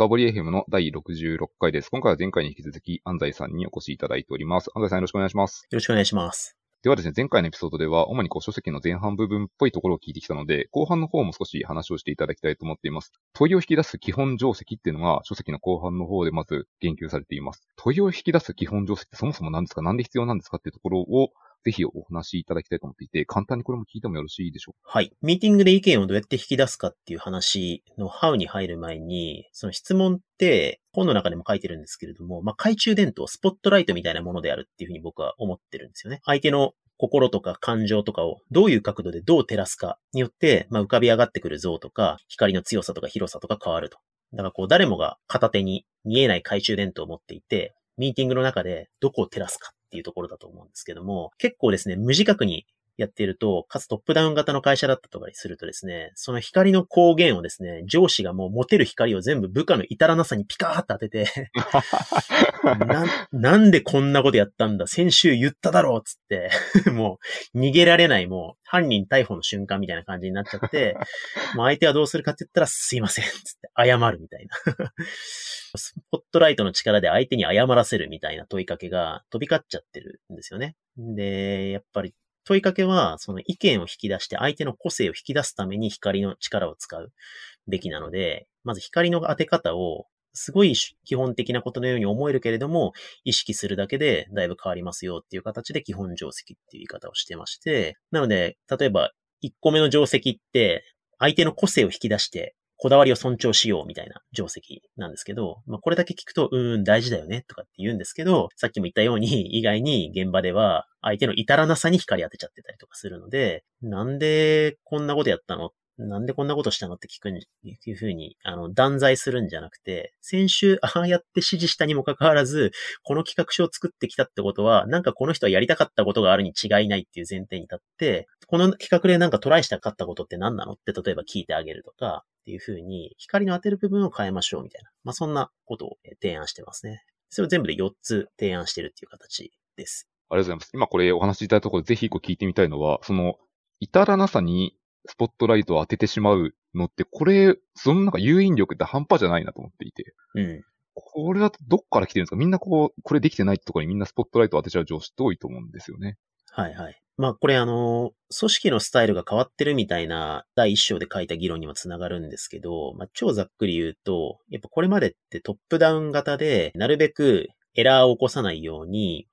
深掘り FM の第66回です。今回は前回に引き続き安西さんにお越しいただいております。安西さんよろしくお願いします。よろしくお願いします。ではですね、前回のエピソードでは、主にこう書籍の前半部分っぽいところを聞いてきたので、後半の方も少し話をしていただきたいと思っています。問いを引き出す基本定石っていうのが、書籍の後半の方でまず言及されています。問いを引き出す基本定石ってそもそも何ですか？何で必要なんですか？っていうところを、ぜひお話しいただきたいと思っていて、簡単にこれも聞いてもよろしいでしょうか？はい。ミーティングで意見をどうやって引き出すかっていう話の How に入る前に、その質問って本の中でも書いてるんですけれども、まあ、懐中電灯、スポットライトみたいなものであるっていうふうに僕は思ってるんですよね。相手の心とか感情とかをどういう角度でどう照らすかによって、まあ、浮かび上がってくる像とか、光の強さとか広さとか変わると。だからこう誰もが片手に見えない懐中電灯を持っていて、ミーティングの中でどこを照らすかっていうところだと思うんですけども、結構ですね、無自覚にやっていると、かつトップダウン型の会社だったとかにするとですね、その光の光源をですね、上司がもう持てる光を全部部下の至らなさにピカーッと当てて な、なんでこんなことやったんだ先週言っただろうっつって、もう逃げられない、もう犯人逮捕の瞬間みたいな感じになっちゃって、もう相手はどうするかって言ったらすいませんっつって謝るみたいな。スポットライトの力で相手に謝らせるみたいな問いかけが飛び交っちゃってるんですよね。で、やっぱり問いかけは、その意見を引き出して相手の個性を引き出すために光の力を使うべきなので、まず光の当て方を、すごい基本的なことのように思えるけれども、意識するだけでだいぶ変わりますよっていう形で基本定石っていう言い方をしてまして、なので、例えば1個目の定石って、相手の個性を引き出して、こだわりを尊重しようみたいな定石なんですけど、まあ、これだけ聞くと、うーん、大事だよねとかって言うんですけど、さっきも言ったように、意外に現場では相手の至らなさに光当てちゃってたりとかするので、なんでこんなことやったの？なんでこんなことしたのって聞くん、いうふうに、あの、断罪するんじゃなくて、先週、ああやって指示したにもかかわらず、この企画書を作ってきたってことは、なんかこの人はやりたかったことがあるに違いないっていう前提に立って、この企画でなんかトライしたかったことって何なの？って例えば聞いてあげるとか、っていうふうに、光の当てる部分を変えましょうみたいな。まあ、そんなことを提案してますね。それを全部で4つ提案してるっていう形です。ありがとうございます。今これお話しいただいたところでぜひ一個聞いてみたいのは、その、至らなさにスポットライトを当ててしまうのって、これ、そのなんか誘引力って半端じゃないなと思っていて。うん。これはどっから来てるんですか？みんなこう、これできてないってところにみんなスポットライトを当てちゃう上司って多いと思うんですよね。はいはい。まあこれあの、組織のスタイルが変わってるみたいな第一章で書いた議論にもつながるんですけど、まあ超ざっくり言うと、やっぱこれまでってトップダウン型で、なるべくエラーを起こさないように、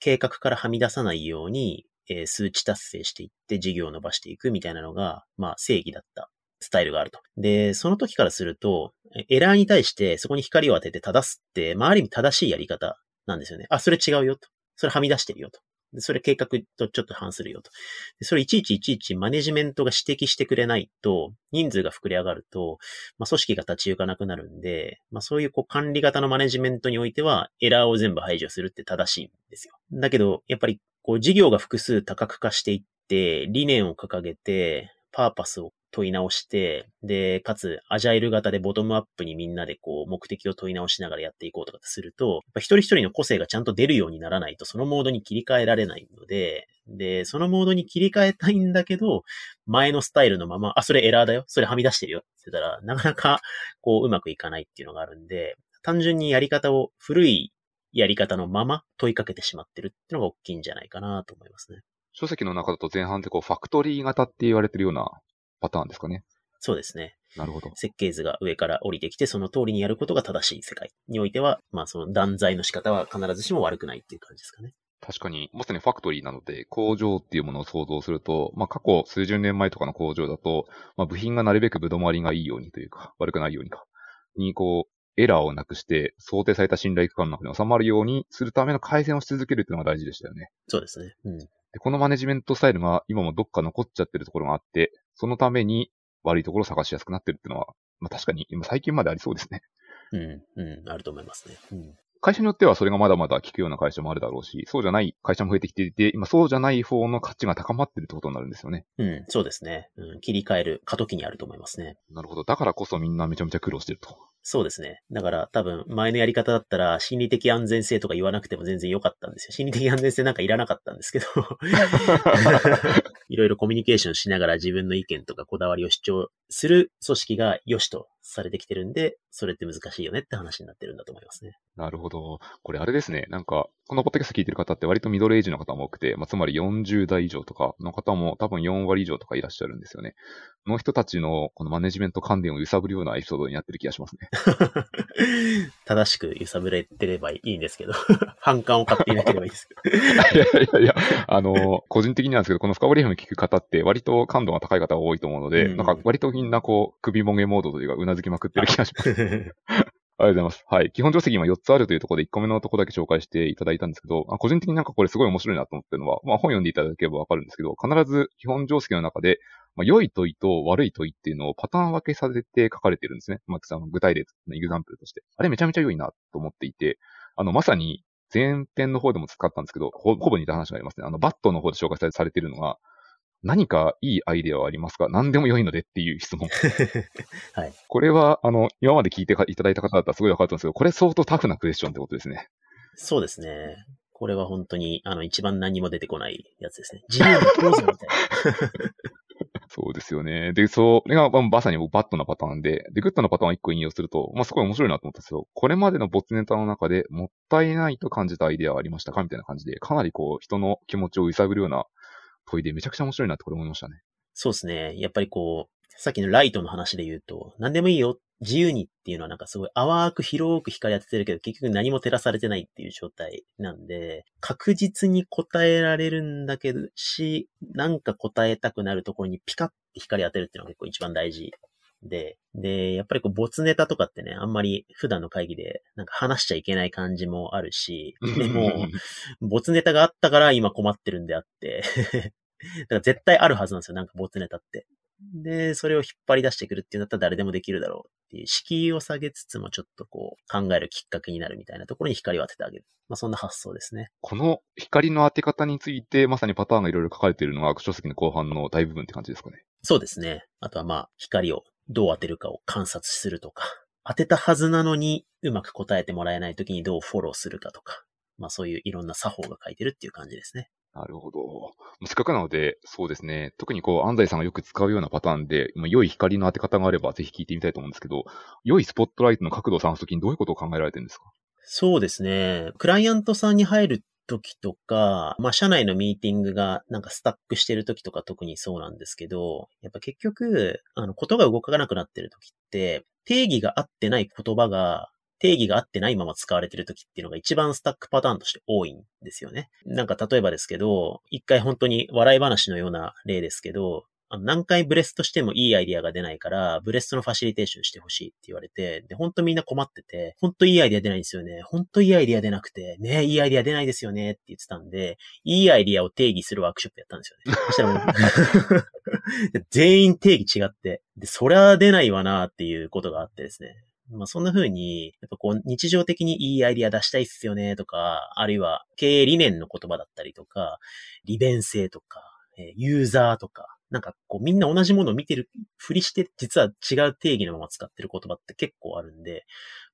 計画からはみ出さないように、数値達成していって事業を伸ばしていくみたいなのが、まあ正義だったスタイルがあると。で、その時からすると、エラーに対してそこに光を当てて正すって、まあある意味正しいやり方なんですよね。あ、それ違うよと。それはみ出してるよと。でそれ計画とちょっと反するよと。でそれいちいちいちいちマネジメントが指摘してくれないと、人数が膨れ上がると、まあ、組織が立ち行かなくなるんで、まあ、そういうこう管理型のマネジメントにおいては、エラーを全部排除するって正しいんですよ。だけど、やっぱりこう事業が複数多角化していって、理念を掲げて、パーパスを問い直して、で、かつ、アジャイル型でボトムアップにみんなでこう、目的を問い直しながらやっていこうとかすると、やっぱ一人一人の個性がちゃんと出るようにならないと、そのモードに切り替えられないので、で、そのモードに切り替えたいんだけど、前のスタイルのまま、あ、それエラーだよ。それはみ出してるよ。って言ったら、なかなか、こう、うまくいかないっていうのがあるんで、単純にやり方を、古いやり方のまま問いかけてしまってるっていうのが大きいんじゃないかなと思いますね。書籍の中だと前半ってこう、ファクトリー型って言われてるようなパターンですかね。そうですね。なるほど。設計図が上から降りてきて、その通りにやることが正しい世界においては、まあその断罪の仕方は必ずしも悪くないっていう感じですかね。確かに、まさにファクトリーなので、工場っていうものを想像すると、まあ過去数十年前とかの工場だと、まあ部品がなるべくぶどまりがいいようにというか、悪くないようにか、にこう、エラーをなくして、想定された信頼区間の中に収まるようにするための改善をし続けるっていうのが大事でしたよね。そうですね。うん。で、このマネジメントスタイルが今もどっか残っちゃってるところがあって、そのために悪いところを探しやすくなってるっていうのは、まあ確かに今最近までありそうですね。うん。うん。あると思いますね。うん。会社によってはそれがまだまだ効くような会社もあるだろうし、そうじゃない会社も増えてきていて、今そうじゃない方の価値が高まってるってことになるんですよね。うん。そうですね。うん。切り替える過渡期にあると思いますね。なるほど。だからこそみんなめちゃめちゃ苦労してると。そうですね。だから多分前のやり方だったら心理的安全性とか言わなくても全然良かったんですよ。心理的安全性なんかいらなかったんですけど。いろいろコミュニケーションしながら自分の意見とかこだわりを主張する組織が良しとされてきてるんで、それって難しいよねって話になってるんだと思いますね。なるほど。これあれですね。なんか、このポッドキャスト聞いてる方って割とミドルエイジの方も多くて、まあ、つまり40代以上とかの方も多分4割以上とかいらっしゃるんですよね。の人たちのこのマネジメント関連を揺さぶるようなエピソードになってる気がしますね。正しく揺さぶれてればいいんですけど、反感を買っていなければいいですけど。いやいやいや、あの、個人的になんですけど、この深掘り FM 聞く方って割と感度が高い方が多いと思うので、うん、なんか割とみんなこう、首もげモードというか、うなずきまくってる気がします。ありがとうございます。はい。基本定石今4つあるというところで1個目のところだけ紹介していただいたんですけど、個人的になんかこれすごい面白いなと思ってるのは、まあ本読んでいただければわかるんですけど、必ず基本定石の中で、まあ良い問いと悪い問いっていうのをパターン分けされて書かれてるんですね。まあ、具体例のエグザンプルとして。あれめちゃめちゃ良いなと思っていて、あの、まさに前編の方でも使ったんですけど、ほぼ似た話がありますね。あの、バットの方で紹介されているのが、何かいいアイデアはありますか？何でも良いのでっていう質問。はい。これは、あの、今まで聞いていただいた方だったらすごい分かったんですけど、これ相当タフなクエスチョンってことですね。そうですね。これは本当に、あの、一番何も出てこないやつですね。自由みたいな。そうですよね。で、それが、まさにバッドなパターンで、で、グッドなパターンを一個引用すると、まあ、すごい面白いなと思ったんですよ、これまでのボツネタの中でもったいないと感じたアイデアはありましたかみたいな感じで、かなりこう、人の気持ちを揺さぶるような問いでめちゃくちゃ面白いなってこれ思いましたね。そうですね。やっぱりこう、さっきのライトの話で言うと、何でもいいよ、自由にっていうのはなんかすごい淡く広く光当ててるけど、結局何も照らされてないっていう状態なんで、確実に答えられるんだけどし、なんか答えたくなるところにピカッて光当てるっていうのが結構一番大事で、で、やっぱりこう、没ネタとかってね、あんまり普段の会議でなんか話しちゃいけない感じもあるし、でも、没ネタがあったから今困ってるんであって だから絶対あるはずなんですよ、なんか没ネタって。で、それを引っ張り出してくるっていうんだったら誰でもできるだろうっていう、敷居を下げつつもちょっとこう、考えるきっかけになるみたいなところに光を当ててあげる。まあそんな発想ですね。この光の当て方について、まさにパターンがいろいろ書かれているのが、書籍の後半の大部分って感じですかね。そうですね。あとはまあ、光をどう当てるかを観察するとか、当てたはずなのにうまく答えてもらえないときにどうフォローするかとか、まあそういういろんな作法が書いてるっていう感じですね。なるほど。せっかくなので、そうですね。特にこう、安西さんがよく使うようなパターンで、良い光の当て方があれば、ぜひ聞いてみたいと思うんですけど、良いスポットライトの角度を探すときにどういうことを考えられてるんですか？そうですね。クライアントさんに入る時とか、まあ、社内のミーティングがなんかスタックしてる時とか特にそうなんですけど、やっぱ結局、あの、ことが動かなくなってる時って、定義が合ってない言葉が定義が合ってないまま使われてる時っていうのが一番スタックパターンとして多いんですよね。なんか例えばですけど、一回本当に笑い話のような例ですけど、あの何回ブレストしてもいいアイディアが出ないから、ブレストのファシリテーションしてほしいって言われて、で、本当みんな困ってて、本当いいアイディア出ないんですよね。本当いいアイディア出なくて、ね、いいアイディア出ないですよねって言ってたんで、いいアイディアを定義するワークショップやったんですよね。そしたらもう 全員定義違って、で、そりゃ出ないわなっていうことがあってですね。まあそんな風に、やっぱこう日常的にいいアイディア出したいっすよねとか、あるいは経営理念の言葉だったりとか、利便性とか、えユーザーとか、なんかこうみんな同じものを見てるふりして実は違う定義のまま使ってる言葉って結構あるんで、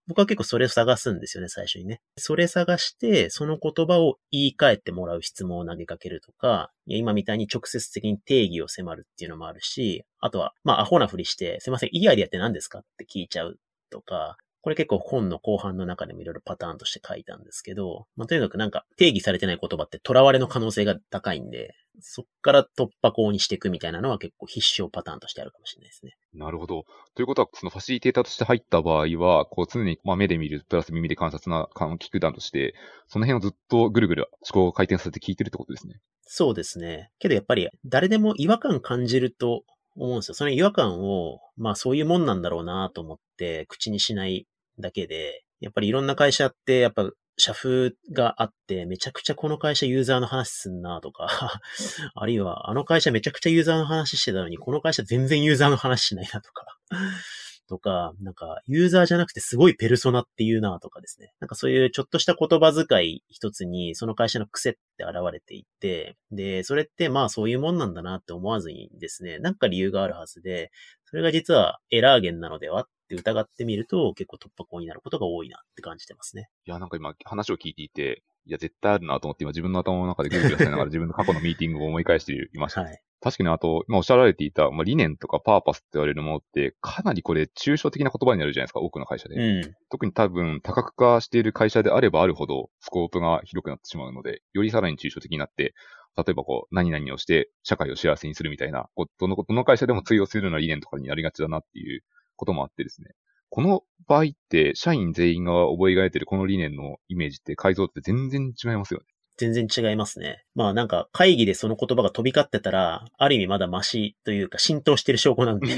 僕は結構それを探すんですよね、最初にね。それ探して、その言葉を言い換えてもらう質問を投げかけるとか、いや今みたいに直接的に定義を迫るっていうのもあるし、あとは、まあ、アホなふりして、すいません、いいアイディアって何ですかって聞いちゃうとか、これ結構本の後半の中でもいろいろパターンとして書いたんですけど、まあ、とにかくなんか定義されてない言葉って囚われの可能性が高いんで、そっから突破口にしていくみたいなのは結構必勝パターンとしてあるかもしれないですね。なるほど。ということは、そのファシリテーターとして入った場合は、こう常にまあ目で見る、プラス耳で観察な、聞く段として、その辺をずっとぐるぐる思考を回転させて聞いてるってことですね。そうですね。けどやっぱり誰でも違和感感じると思うんですよ。その違和感を、まあそういうもんなんだろうなと思って口にしないだけで、やっぱりいろんな会社って、やっぱ社風があって、めちゃくちゃこの会社ユーザーの話すんなとか あるいはあの会社めちゃくちゃユーザーの話してたのに、この会社全然ユーザーの話しないなとかとか、なんか、ユーザーじゃなくてすごいペルソナって言うなとかですね。なんかそういうちょっとした言葉遣い一つに、その会社の癖って現れていて、で、それってまあそういうもんなんだなって思わずにですね、なんか理由があるはずで、それが実はエラー源なのではって疑ってみると結構突破口になることが多いなって感じてますね。いや、なんか今話を聞いていて、いや、絶対あるなと思って今自分の頭の中でグルグルされながら自分の過去のミーティングを思い返していました。はい。確かにあと、今おっしゃられていた、まあ、理念とかパーパスって言われるものって、かなりこれ抽象的な言葉になるじゃないですか、多くの会社で。うん。特に多分多角化している会社であればあるほど、スコープが広くなってしまうので、よりさらに抽象的になって、例えばこう、何々をして社会を幸せにするみたいな、どの、どの会社でも通用するような理念とかになりがちだなっていうこともあってですね。この場合って、社員全員が覚えがえてるこの理念のイメージって改造って全然違いますよね。全然違いますね。まあなんか会議でその言葉が飛び交ってたら、ある意味まだマシというか浸透してる証拠なんで、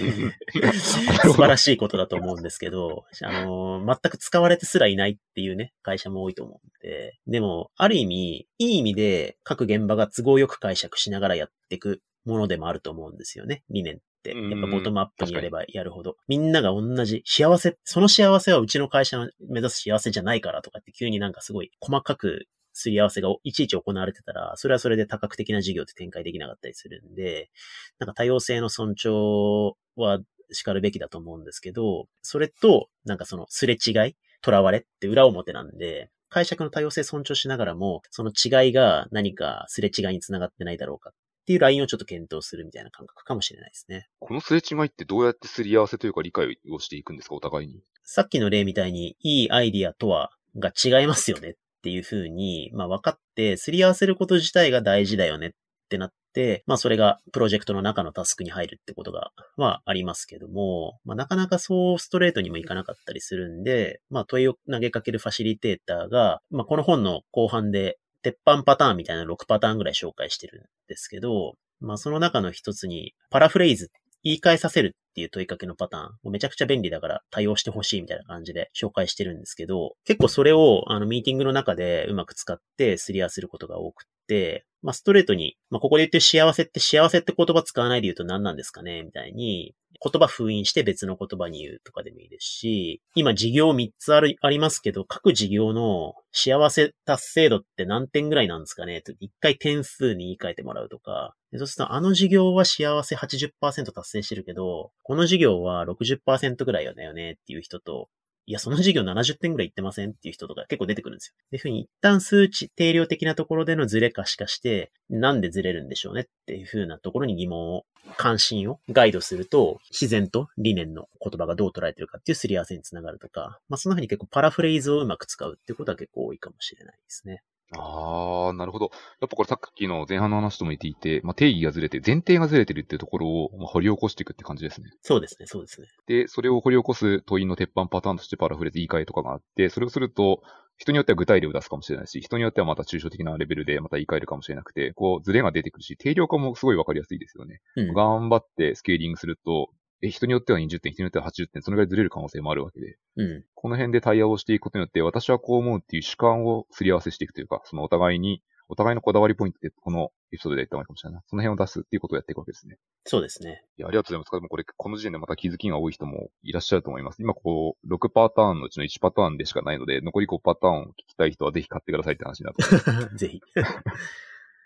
素晴らしいことだと思うんですけど、あのー全く使われてすらいないっていうね、会社も多いと思うんで、でも、ある意味、いい意味で各現場が都合よく解釈しながらやっていくものでもあると思うんですよね、理念やっぱボトムアップにやればやるほど。みんなが同じ幸せ、その幸せはうちの会社の目指す幸せじゃないからとかって急になんかすごい細かくすり合わせがいちいち行われてたら、それはそれで多角的な事業って展開できなかったりするんで、なんか多様性の尊重は叱るべきだと思うんですけど、それと、なんかそのすれ違い、囚われって裏表なんで、解釈の多様性尊重しながらも、その違いが何かすれ違いにつながってないだろうかっていうラインをちょっと検討するみたいな感覚かもしれないですね。このすれ違いってどうやってすり合わせというか理解をしていくんですか、お互いに。さっきの例みたいに、いいアイディアとは、が違いますよねっっていう風に、まあ分かって、すり合わせること自体が大事だよねってなって、まあそれがプロジェクトの中のタスクに入るってことが、まあありますけども、まあなかなかそうストレートにもいかなかったりするんで、まあ問いを投げかけるファシリテーターが、まあこの本の後半で、鉄板パターンみたいな6パターンぐらい紹介してるんですけど、まあその中の一つに、パラフレーズっ言い換えさせるっていう問いかけのパターン、めちゃくちゃ便利だから対応してほしいみたいな感じで紹介してるんですけど、結構それをあのミーティングの中でうまく使ってすり合わせることが多くて、まあストレートに、まあここで言ってる幸せって幸せって言葉使わないで言うと何なんですかねみたいに、言葉封印して別の言葉に言うとかでもいいですし、今事業3つある、ありますけど、各事業の幸せ達成度って何点ぐらいなんですかねと一回点数に言い換えてもらうとか、そうするとあの事業は幸せ80%達成してるけど、この事業は60%ぐらいだよねっていう人と、いや、その授業70点ぐらいいってません？っていう人とか結構出てくるんですよ。で、ふうに一旦数値、定量的なところでのズレ可視化して、なんでズレるんでしょうね？っていうふうなところに疑問を、関心をガイドすると、自然と理念の言葉がどう捉えてるかっていうすり合わせにつながるとか、まあそんなふうに結構パラフレーズをうまく使うっていうことは結構多いかもしれないですね。あー、なるほど。やっぱこれさっきの前半の話とも言っていて、まあ、定義がずれて、前提がずれてるっていうところをまあ掘り起こしていくって感じですね。そうですね、そうですね。で、それを掘り起こす問いの鉄板パターンとしてパラフレーズ言い換えとかがあって、それをすると、人によっては具体例を出すかもしれないし、人によってはまた抽象的なレベルでまた言い換えるかもしれなくて、こう、ズレが出てくるし、定量化もすごいわかりやすいですよね。うん。頑張ってスケーリングすると、え、人によっては20点、人によっては80点、そのぐらいずれる可能性もあるわけで、うん。この辺で対応をしていくことによって、私はこう思うっていう主観をすり合わせしていくというか、そのお互いに、お互いのこだわりポイントで、このエピソードでやった方がいいかもしれないな。その辺を出すっていうことをやっていくわけですね。そうですね。いや、ありがとうございます。でもこれ、この時点でまた気づきが多い人もいらっしゃると思います。今こう、6パターンのうちの1パターンでしかないので、残り5パターンを聞きたい人はぜひ買ってくださいって話になってます。ぜひ。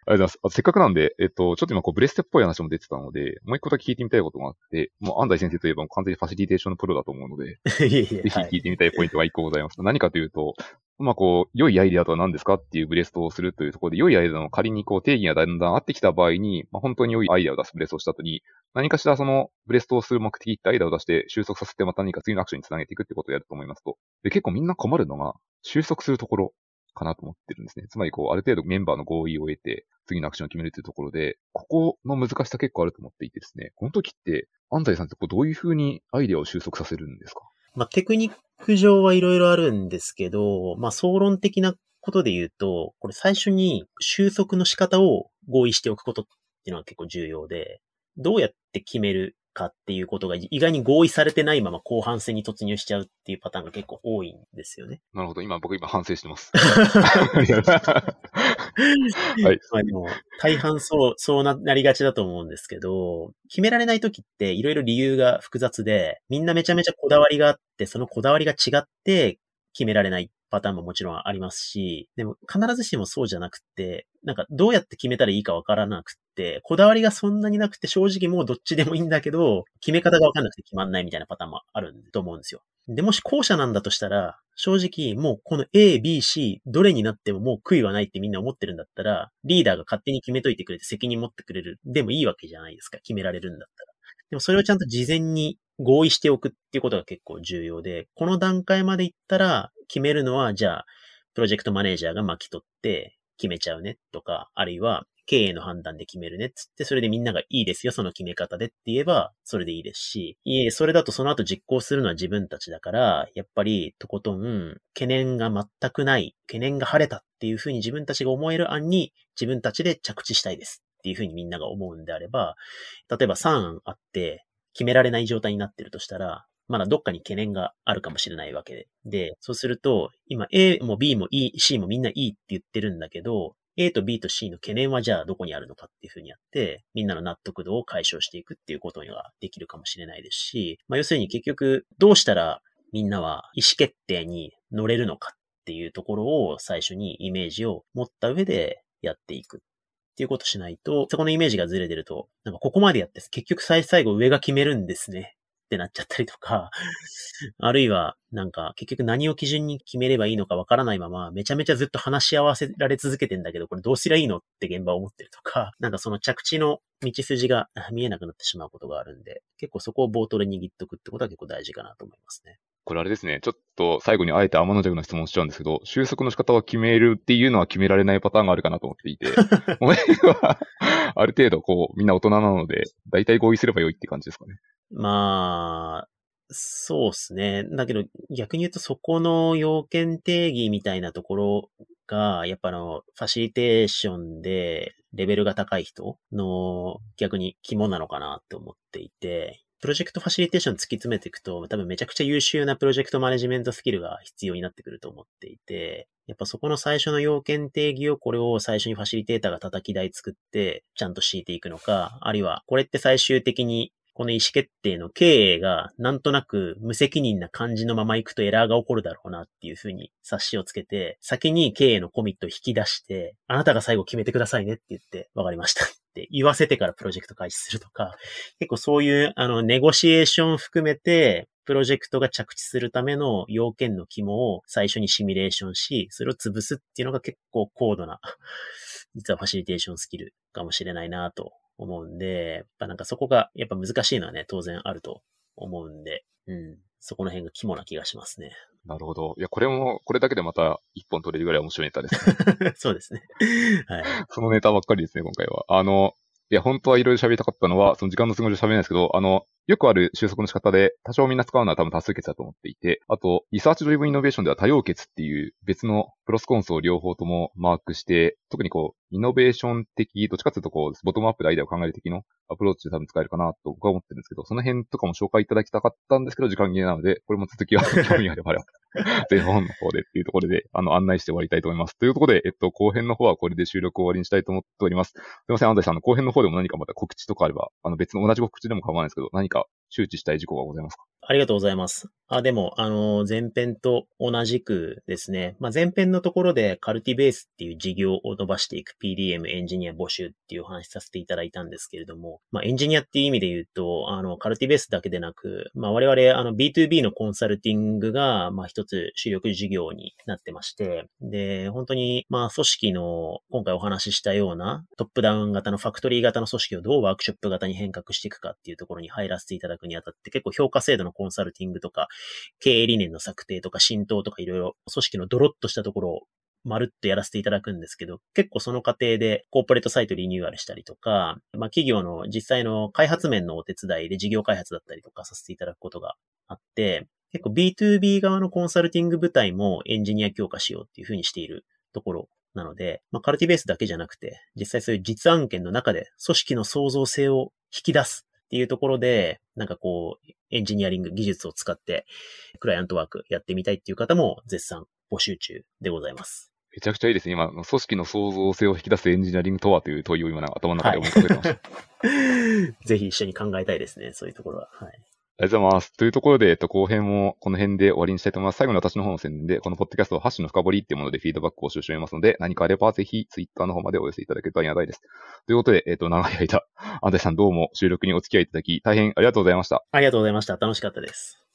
ありがとうございます。あせっかくなんで、えっと、ちょっと今こうブレステっぽい話も出てたので、もう一個だけ聞いてみたいことがあって、もう安西先生といえば完全にファシリテーションのプロだと思うので、ぜひはい聞いてみたいポイントが一個ございます。何かというと、まあこう、良いアイデアとは何ですかっていうブレストをするというところで、良いアイデアの仮にこう定義がだんだん合ってきた場合に、まあ本当に良いアイデアを出すブレストをした後に、何かしらそのブレストをする目的ってアイデアを出して収束させてまた何か次のアクションにつなげていくってことをやると思いますと。で、結構みんな困るのが、収束するところかなと思ってるんですね。つまりこう、ある程度メンバーの合意を得て、次のアクションを決めるというところで、ここの難しさ結構あると思っていてですね、この時って、安西さんってこうどういう風にアイデアを収束させるんですか？まあ、テクニック上はいろいろあるんですけど、まあ、総論的なことで言うと、これ最初に収束の仕方を合意しておくことっていうのは結構重要で、どうやって決めるかっていうことが意外に合意されてないまま後半戦に突入しちゃうっていうパターンが結構多いんですよね。なるほど。今、僕今反省してます。はい。まあでも、大半そう、そうななりがちだと思うんですけど、決められない時っていろいろ理由が複雑で、みんなめちゃめちゃこだわりがあって、そのこだわりが違って決められないパターンももちろんありますし、でも必ずしもそうじゃなくて、なんかどうやって決めたらいいかわからなくて、こだわりがそんなになくて正直もうどっちでもいいんだけど、決め方がわかんなくて決まんないみたいなパターンもあると思うんですよ。で、もし後者なんだとしたら、正直もうこの A、B、C、どれになってももう悔いはないってみんな思ってるんだったら、リーダーが勝手に決めといてくれて責任持ってくれる。でもいいわけじゃないですか。決められるんだったら。でもそれをちゃんと事前に合意しておくっていうことが結構重要で、この段階まで行ったら決めるのは、じゃあ、プロジェクトマネージャーが巻き取って決めちゃうねとか、あるいは経営の判断で決めるねっつって、それでみんながいいですよ、その決め方でって言えば、それでいいですし、いえ、それだとその後実行するのは自分たちだから、やっぱり、とことん、懸念が全くない、懸念が晴れたっていうふうに自分たちが思える案に、自分たちで着地したいですっていうふうにみんなが思うんであれば、例えば3案あって、決められない状態になってるとしたら、まだどっかに懸念があるかもしれないわけで。で、そうすると、今 A も B も E、C もみんないいって言ってるんだけど、A と B と C の懸念はじゃあどこにあるのかっていうふうにやって、みんなの納得度を解消していくっていうことができるかもしれないですし、まあ要するに結局どうしたらみんなは意思決定に乗れるのかっていうところを最初にイメージを持った上でやっていくっていうことしないと、そこのイメージがずれてると、なんかここまでやって結局最最後上が決めるんですねってなっちゃったりとか、あるいは、なんか、結局何を基準に決めればいいのかわからないまま、めちゃめちゃずっと話し合わせられ続けてんだけど、これどうすりゃいいのって現場を思ってるとか、なんかその着地の道筋が見えなくなってしまうことがあるんで、結構そこを冒頭で握っとくってことは結構大事かなと思いますね。これあれですね。ちょっと最後にあえて天の弱の質問しちゃうんですけど、収束の仕方は決めるっていうのは決められないパターンがあるかなと思っていて、俺はある程度こうみんな大人なので、大体合意すればよいって感じですかね。まあ、そうですね。だけど逆に言うとそこの要件定義みたいなところが、やっぱあの、ファシリテーションでレベルが高い人の逆に肝なのかなって思っていて、プロジェクトファシリテーション突き詰めていくと、多分めちゃくちゃ優秀なプロジェクトマネジメントスキルが必要になってくると思っていて、やっぱそこの最初の要件定義をこれを最初にファシリテーターが叩き台作ってちゃんと敷いていくのか、あるいはこれって最終的にこの意思決定の経営がなんとなく無責任な感じのまま行くとエラーが起こるだろうなっていうふうに冊子をつけて、先に経営のコミットを引き出して、あなたが最後決めてくださいねって言って、わかりました。って言わせてからプロジェクト開始するとか、結構そういうあのネゴシエーション含めて、プロジェクトが着地するための要件の肝を最初にシミュレーションし、それを潰すっていうのが結構高度な、実はファシリテーションスキルかもしれないなと思うんで、やっぱなんかそこがやっぱ難しいのはね、当然あると思うんで、うん。そこの辺が肝な気がしますね。なるほど。いや、これも、これだけでまた一本取れるぐらい面白いネタですね。そうですね。はい。そのネタばっかりですね、今回は。あの、いや、本当はいろいろ喋りたかったのは、その時間の都合上喋れないですけど、あの、よくある収束の仕方で、多少みんな使うのは多分多数決だと思っていて、あと、リサーチドリブンイノベーションでは多様決っていう別の pros cons を両方ともマークして、特にこう、イノベーション的、どっちかというとこう、ボトムアップでアイデアを考える的のアプローチで多分使えるかなと僕は思ってるんですけど、その辺とかも紹介いただきたかったんですけど、時間切れなので、これも続きは 興味あれば、前半の方でっていうところで、あの、案内して終わりたいと思います。というところで、えっと、後編の方はこれで収録終わりにしたいと思っております。すいません、安西さん、の後編の方でも何かまた告知とかあれば、あの、別の同じ告知でも構わないですけど、何か周知したい事項がございますか？ありがとうございます。あ、でも、あの、前編と同じくですね、まあ、前編のところでカルティベースっていう事業を伸ばしていく PDM エンジニア募集っていうお話しさせていただいたんですけれども、まあ、エンジニアっていう意味で言うと、あの、カルティベースだけでなく、まあ、我々、あの、B2B のコンサルティングが、まあ、一つ主力事業になってまして、で、本当に、まあ、組織の、今回お話ししたようなトップダウン型のファクトリー型の組織をどうワークショップ型に変革していくかっていうところに入らせていただくにあたって、結構評価制度のコンサルティングとか、経営理念の策定とか浸透とかいろいろ組織のドロッとしたところをまるっとやらせていただくんですけど、結構その過程でコーポレートサイトリニューアルしたりとか、まあ企業の実際の開発面のお手伝いで事業開発だったりとかさせていただくことがあって、結構 B2B 側のコンサルティング部隊もエンジニア強化しようっていうふうにしているところなので、まあ、カルティベースだけじゃなくて、実際そういう実案件の中で組織の創造性を引き出すっていうところで、なんかこう、エンジニアリング技術を使って、クライアントワークやってみたいっていう方も絶賛募集中でございます。めちゃくちゃいいですね。今、組織の創造性を引き出すエンジニアリングとはという問いを今頭の中で思い浮かべてました。はい、ぜひ一緒に考えたいですね。そういうところは。はい。ありがとうございます。というところで、えっと、後編もこの辺で終わりにしたいと思います。最後に私の方の宣伝で、このポッドキャスト、ハッシュの深掘りっていうものでフィードバックを収集しておりますので、何かあればぜひツイッターの方までお寄せいただけるとありがたいです。ということで、えっと、長い間、安西さんどうも収録にお付き合いいただき、大変ありがとうございました。ありがとうございました。楽しかったです。